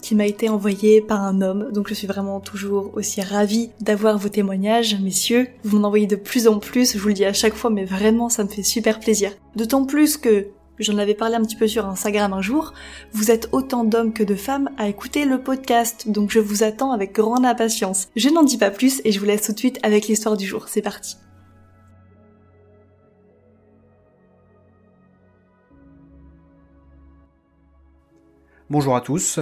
qui m'a été envoyé par un homme, donc je suis vraiment toujours aussi ravie d'avoir vos témoignages, messieurs. Vous m'en envoyez de plus en plus, je vous le dis à chaque fois, mais vraiment ça me fait super plaisir. D'autant plus que, j'en avais parlé un petit peu sur Instagram un jour, vous êtes autant d'hommes que de femmes à écouter le podcast, donc je vous attends avec grande impatience. Je n'en dis pas plus et je vous laisse tout de suite avec l'histoire du jour, c'est parti. Bonjour à tous.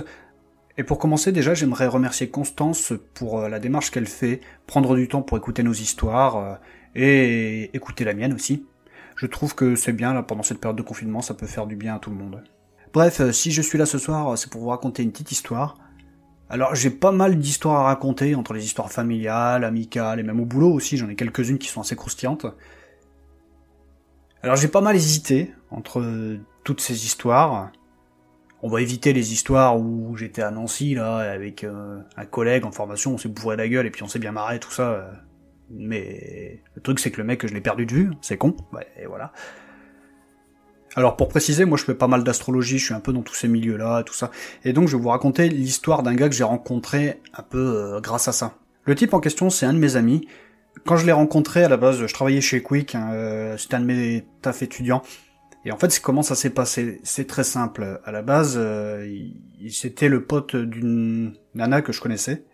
Et pour commencer, déjà, j'aimerais remercier Constance pour euh, la démarche qu'elle fait, prendre du temps pour écouter nos histoires euh, et écouter la mienne aussi. Je trouve que c'est bien, là, pendant cette période de confinement, ça peut faire du bien à tout le monde. Bref, euh, si je suis là ce soir, c'est pour vous raconter une petite histoire. Alors, j'ai pas mal d'histoires à raconter, entre les histoires familiales, amicales, et même au boulot aussi, j'en ai quelques-unes qui sont assez croustillantes. Alors, j'ai pas mal hésité entre toutes ces histoires, on va éviter les histoires où j'étais à Nancy là avec euh, un collègue en formation, on s'est bourré la gueule et puis on s'est bien marré tout ça. euh. Mais le truc c'est que le mec je l'ai perdu de vue, c'est con. Ouais, et voilà. Alors pour préciser, moi je fais pas mal d'astrologie, je suis un peu dans tous ces milieux-là, tout ça. Et donc je vais vous raconter l'histoire d'un gars que j'ai rencontré un peu euh, grâce à ça. Le type en question c'est un de mes amis. Quand je l'ai rencontré à la base, je travaillais chez Quick, hein, c'était un de mes taf étudiants. Et en fait, comment ça s'est passé C'est très simple. À la base, euh, c'était le pote d'une nana que je connaissais.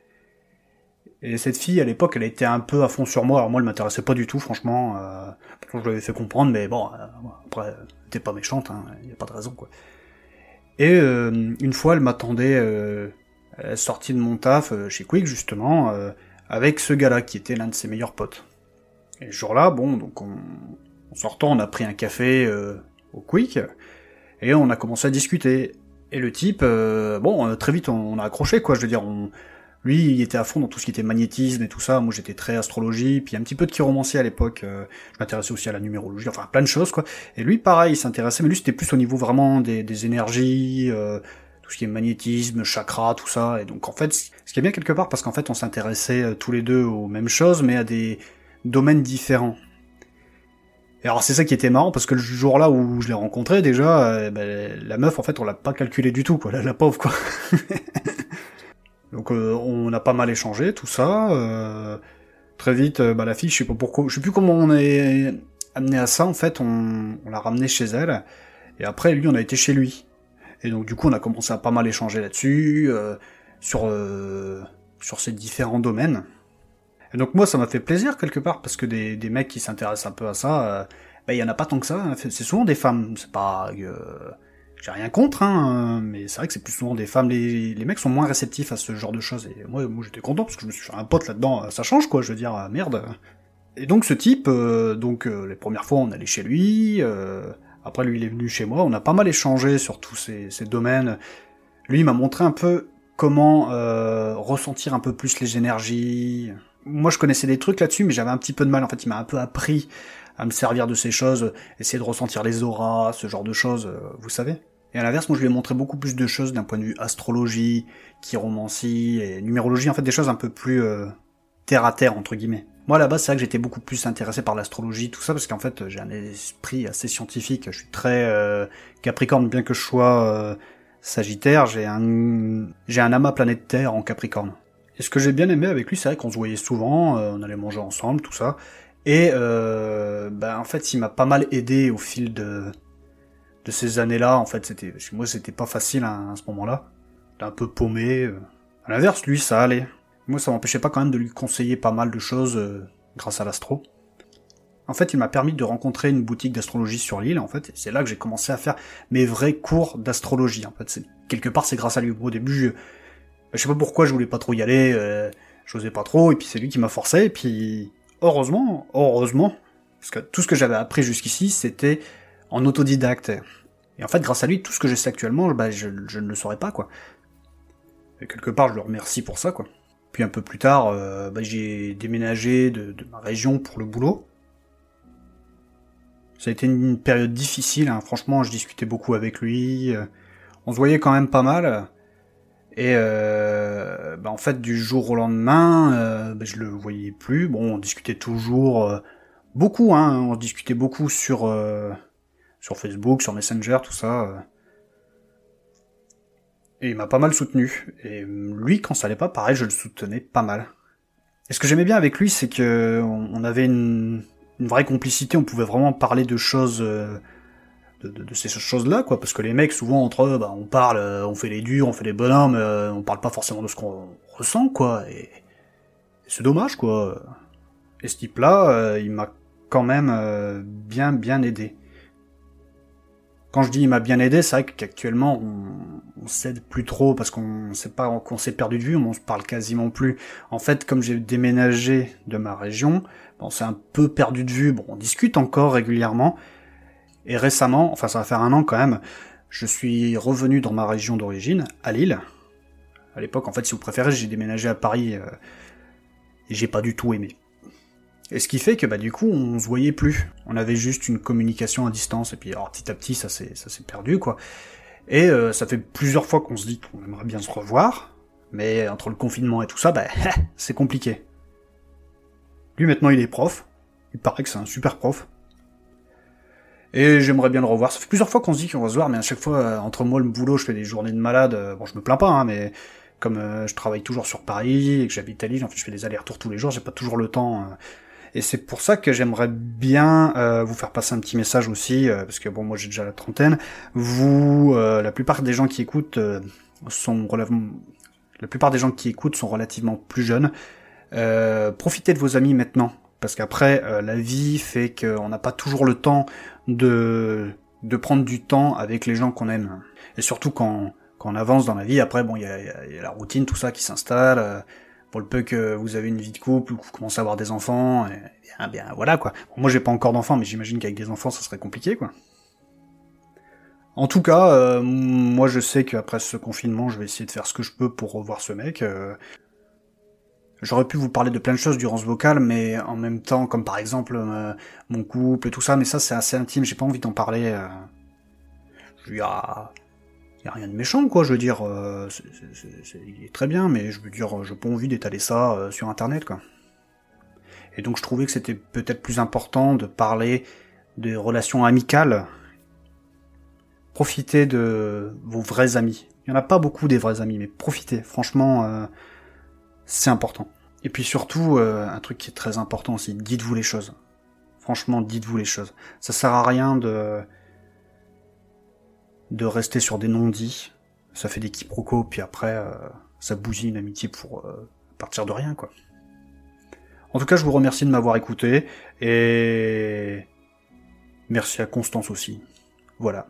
Et cette fille, à l'époque, elle était un peu à fond sur moi. Alors moi, elle m'intéressait pas du tout, franchement. Euh, je l'avais fait comprendre, mais bon, euh, après, elle était pas méchante, hein, il y a pas de raison, quoi. Et euh, une fois, elle m'attendait euh, à sortie de mon taf euh, chez Quick, justement, euh, avec ce gars-là, qui était l'un de ses meilleurs potes. Et ce jour-là, bon, donc on, en sortant, on a pris un café au Quick, et on a commencé à discuter. Et le type, euh, bon, euh, très vite on, on a accroché, quoi, je veux dire, on, lui, il était à fond dans tout ce qui était magnétisme et tout ça, moi j'étais très astrologie, puis un petit peu de chiromancie à l'époque, euh, je m'intéressais aussi à la numérologie, enfin plein de choses, quoi. Et lui, pareil, il s'intéressait, mais lui c'était plus au niveau vraiment des, des énergies, euh, tout ce qui est magnétisme, chakra, tout ça, et donc en fait, ce qui est bien quelque part, parce qu'en fait on s'intéressait euh, tous les deux aux mêmes choses, mais à des domaines différents. Et alors c'est ça qui était marrant parce que le jour-là où je l'ai rencontré déjà, euh, ben, la meuf en fait on l'a pas calculé du tout quoi, la, pauvre quoi. Donc euh, on a pas mal échangé tout ça. euh, très vite, euh, bah, la fille, je sais pas pourquoi, je sais plus comment on est amené à ça en fait. On, on l'a ramené chez elle et après lui on a été chez lui. Et donc du coup on a commencé à pas mal échanger là-dessus sur sur ces différents domaines. Et donc moi ça m'a fait plaisir quelque part parce que des, des mecs qui s'intéressent un peu à ça, euh, bah, il y en a pas tant que ça. hein. C'est souvent des femmes. C'est pas euh, j'ai rien contre, hein, mais c'est vrai que c'est plus souvent des femmes. Les, les mecs sont moins réceptifs à ce genre de choses. Et moi, moi j'étais content parce que je me suis fait un pote là-dedans. Ça change quoi. Je veux dire, merde. Et donc ce type, euh, donc euh, les premières fois on allait chez lui. euh, après lui il est venu chez moi. On a pas mal échangé sur tous ces, ces domaines. Lui il m'a montré un peu comment euh, ressentir un peu plus les énergies. Moi je connaissais des trucs là-dessus, mais j'avais un petit peu de mal. En fait, il m'a un peu appris à me servir de ces choses, essayer de ressentir les auras, ce genre de choses, euh, vous savez. Et à l'inverse, moi je lui ai montré beaucoup plus de choses d'un point de vue astrologie, chiromancie et numérologie, en fait des choses un peu plus euh, terre à terre entre guillemets. Moi base c'est vrai que j'étais beaucoup plus intéressé par l'astrologie, tout ça, parce qu'en fait j'ai un esprit assez scientifique, je suis très euh, capricorne, bien que je sois sagittaire, j'ai un j'ai un amas planète Terre en capricorne. Et ce que j'ai bien aimé avec lui, c'est vrai qu'on se voyait souvent, euh, on allait manger ensemble, tout ça. Et euh, ben en fait, il m'a pas mal aidé au fil de de ces années-là. En fait, c'était moi, c'était pas facile à, à ce moment-là. Un peu paumé. euh. À l'inverse, lui, ça allait. Moi, ça m'empêchait pas quand même de lui conseiller pas mal de choses euh, grâce à l'astro. En fait, il m'a permis de rencontrer une boutique d'astrologie sur l'île, en fait, c'est là que j'ai commencé à faire mes vrais cours d'astrologie. En fait, quelque part, c'est grâce à lui. Au début, je, je sais pas pourquoi je voulais pas trop y aller, euh, j'osais pas trop, et puis c'est lui qui m'a forcé, et puis heureusement, heureusement, parce que tout ce que j'avais appris jusqu'ici, c'était en autodidacte. Et en fait, grâce à lui, tout ce que je sais actuellement, bah, je, ne le saurais pas, quoi. Et quelque part, je le remercie pour ça, quoi. Puis un peu plus tard, euh, bah, j'ai déménagé de, de, ma région pour le boulot. Ça a été une période difficile, hein. franchement, je discutais beaucoup avec lui. Euh, on se voyait quand même pas mal. Et euh, bah, en fait, du jour au lendemain, euh, bah, je le voyais plus. Bon, on discutait toujours euh, beaucoup, hein, on discutait beaucoup sur euh, sur Facebook, sur Messenger, tout ça. Et il m'a pas mal soutenu. Et lui, quand ça allait pas, pareil, je le soutenais pas mal. Et ce que j'aimais bien avec lui, c'est que on avait une, une, vraie complicité. On pouvait vraiment parler de choses, euh, de, ces choses-là, quoi. Parce que les mecs, souvent entre eux, bah, on parle, euh, on fait les durs, on fait les bonhommes, euh, on parle pas forcément de ce qu'on ressent, quoi. Et, c'est dommage, quoi. Et ce type-là, euh, il m'a quand même bien, bien aidé. Quand je dis il m'a bien aidé, c'est vrai qu'actuellement on, on s'aide plus trop parce qu'on sait pas qu'on s'est perdu de vue, on se parle quasiment plus. En fait, comme j'ai déménagé de ma région, on s'est un peu perdu de vue. Bon, on discute encore régulièrement. Et récemment, enfin ça va faire un an quand même, je suis revenu dans ma région d'origine, à Lille. À l'époque, en fait, si vous préférez, j'ai déménagé à Paris euh, et j'ai pas du tout aimé. Et ce qui fait que bah du coup on se voyait plus. On avait juste une communication à distance et puis alors petit à petit ça s'est ça s'est perdu quoi. Et euh, ça fait plusieurs fois qu'on se dit qu'on aimerait bien se revoir, mais entre le confinement et tout ça, bah c'est compliqué. Lui maintenant il est prof. Il paraît que c'est un super prof. Et j'aimerais bien le revoir. Ça fait plusieurs fois qu'on se dit qu'on va se voir, mais à chaque fois, euh, entre moi et le boulot, je fais des journées de malade. Euh, bon, je me plains pas, hein, mais comme euh, je travaille toujours sur Paris et que j'habite à Lille, en fait, je fais des allers-retours tous les jours, j'ai pas toujours le temps. Et c'est pour ça que j'aimerais bien vous faire passer un petit message aussi, parce que bon, moi j'ai déjà la trentaine. Vous, la plupart des gens qui écoutent sont relativement, la plupart des gens qui écoutent sont relativement plus jeunes. Profitez de vos amis maintenant, parce qu'après euh, la vie fait qu'on n'a pas toujours le temps de prendre du temps avec les gens qu'on aime. Et surtout quand on avance dans la vie, après bon, il y a, la routine, tout ça qui s'installe. Euh, pour le peu que vous avez une vie de couple ou que vous commencez à avoir des enfants, et bien, bien voilà quoi. Moi j'ai pas encore d'enfants, mais j'imagine qu'avec des enfants ça serait compliqué quoi. En tout cas, euh, moi je sais qu'après ce confinement, je vais essayer de faire ce que je peux pour revoir ce mec. J'aurais pu vous parler de plein de choses durant ce vocal, mais en même temps, comme par exemple euh, mon couple et tout ça, mais ça c'est assez intime, j'ai pas envie d'en parler. Euh... Je lui a y a rien de méchant, quoi. Je veux dire, euh, il est très bien, mais je veux dire, j'ai pas envie d'étaler ça euh, sur Internet, quoi. Et donc je trouvais que c'était peut-être plus important de parler des relations amicales. Profitez de vos vrais amis. Il y en a pas beaucoup des vrais amis, mais profitez. Franchement, euh, c'est important. Et puis surtout, euh, un truc qui est très important aussi, dites-vous les choses. Franchement, dites-vous les choses. Ça sert à rien de de rester sur des non-dits. Ça fait des quiproquos, puis après, euh, ça bousille une amitié pour euh, partir de rien, quoi. En tout cas, je vous remercie de m'avoir écouté, et merci à Constance aussi. Voilà.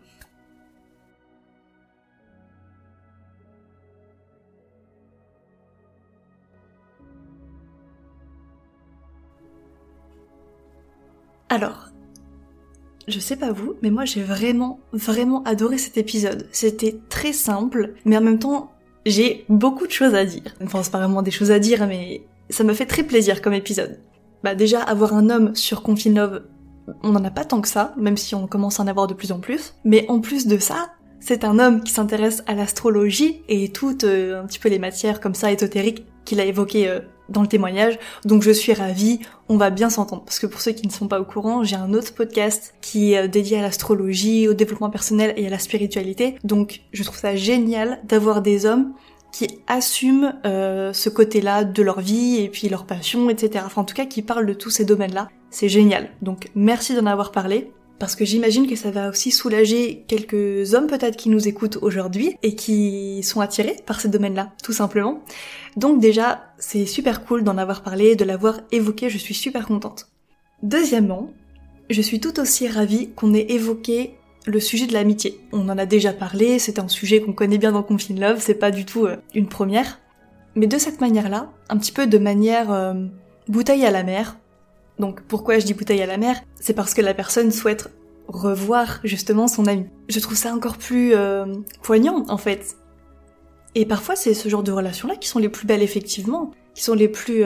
Alors, je sais pas vous, mais moi j'ai vraiment, vraiment adoré cet épisode. C'était très simple, mais en même temps, j'ai beaucoup de choses à dire. Enfin, c'est pas vraiment des choses à dire, mais ça me fait très plaisir comme épisode. Bah déjà, avoir un homme sur Confine Love, on n'en a pas tant que ça, même si on commence à en avoir de plus en plus. Mais en plus de ça, c'est un homme qui s'intéresse à l'astrologie et toutes euh, un petit peu les matières comme ça ésotériques qu'il a évoquées euh, dans le témoignage. Donc je suis ravie, on va bien s'entendre. Parce que pour ceux qui ne sont pas au courant, j'ai un autre podcast qui est euh, dédié à l'astrologie, au développement personnel et à la spiritualité. Donc je trouve ça génial d'avoir des hommes qui assument euh, ce côté-là de leur vie et puis leur passion, etc. Enfin en tout cas qui parlent de tous ces domaines-là. C'est génial. Donc merci d'en avoir parlé parce que j'imagine que ça va aussi soulager quelques hommes peut-être qui nous écoutent aujourd'hui et qui sont attirés par ces domaines-là, tout simplement. Donc déjà, c'est super cool d'en avoir parlé, de l'avoir évoqué, je suis super contente. Deuxièmement, Je suis tout aussi ravie qu'on ait évoqué le sujet de l'amitié. On en a déjà parlé, c'est un sujet qu'on connaît bien dans Confine Love, c'est pas du tout euh, une première. Mais de cette manière-là, un petit peu de manière euh, bouteille à la mer. Donc pourquoi je dis bouteille à la mer? C'est parce que la personne souhaite revoir justement son ami. Je trouve ça encore plus euh, poignant en fait. Et parfois c'est ce genre de relations-là qui sont les plus belles effectivement, qui sont les plus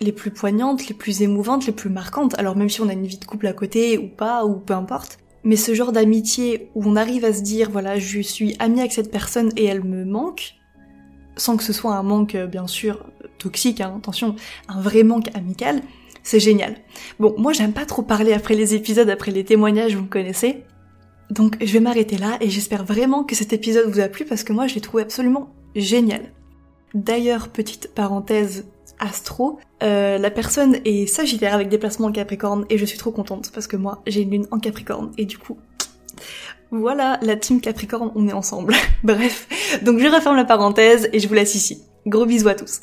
les plus poignantes, les plus émouvantes, les plus marquantes. Alors même si on a une vie de couple à côté ou pas ou peu importe, mais ce genre d'amitié où on arrive à se dire, voilà, je suis amie avec cette personne et elle me manque, sans que ce soit un manque, euh, bien sûr, toxique, hein, attention, un vrai manque amical, c'est génial. Bon, moi j'aime pas trop parler après les épisodes, après les témoignages, vous me connaissez. Donc je vais m'arrêter là et j'espère vraiment que cet épisode vous a plu parce que moi je l'ai trouvé absolument génial. D'ailleurs, petite parenthèse astro, euh, la personne est sagittaire avec des placements en capricorne et je suis trop contente parce que moi j'ai une lune en capricorne et du coup voilà la team capricorne on est ensemble. Bref, donc je referme la parenthèse et je vous laisse ici. Gros bisous à tous.